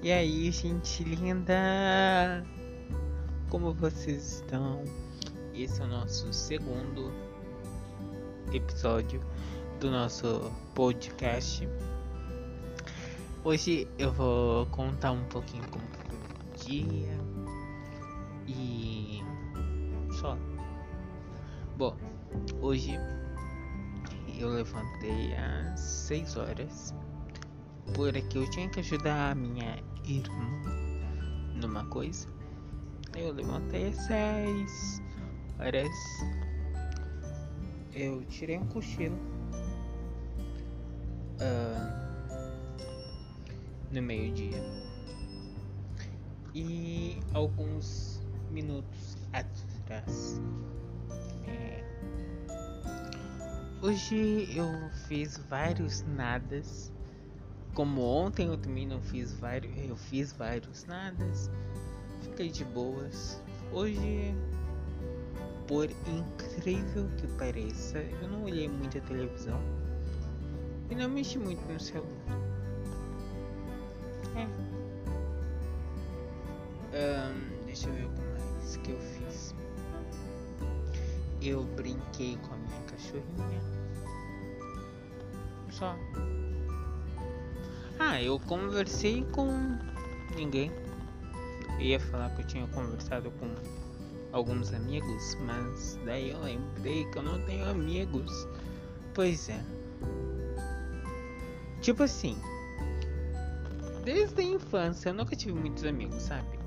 E aí, gente linda? Como vocês estão? Esse é o nosso segundo episódio do nosso podcast. Hoje eu vou contar um pouquinho como foi o dia e só. Bom, hoje eu levantei às 6 horas porque eu tinha que ajudar a minha irmã numa coisa. Eu levantei às 6 horas. Eu tirei um cochilo. Uh, no meio-dia. E alguns minutos atrás. É, hoje eu fiz vários nadas como ontem eu também não fiz vários, eu fiz vários nadas, fiquei de boas. Hoje, por incrível que pareça, eu não olhei muito a televisão e não mexi muito no celular. É. Um, deixa eu ver o que mais que eu fiz. Eu brinquei com a minha cachorrinha. Só. Ah, eu conversei com ninguém. Eu ia falar que eu tinha conversado com alguns amigos, mas daí eu lembrei que eu não tenho amigos. Pois é. Tipo assim, desde a infância eu nunca tive muitos amigos, sabe?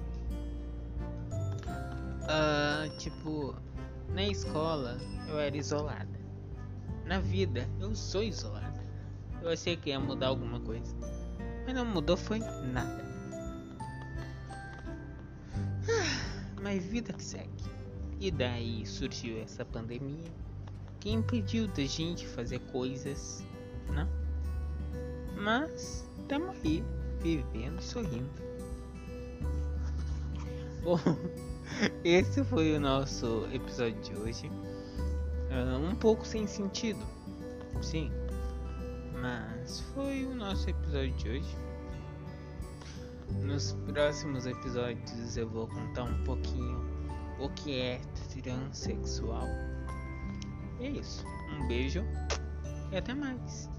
Uh, tipo, na escola eu era isolada. Na vida eu sou isolada. Eu achei que ia mudar alguma coisa. Mas não mudou foi nada. Ah, mas vida que segue. E daí surgiu essa pandemia que impediu da gente fazer coisas, não? Mas estamos aí, vivendo e sorrindo. Bom, esse foi o nosso episódio de hoje. Uh, um pouco sem sentido, sim, mas foi o nosso episódio de hoje. Nos próximos episódios eu vou contar um pouquinho o que é transexual. E é isso. Um beijo e até mais.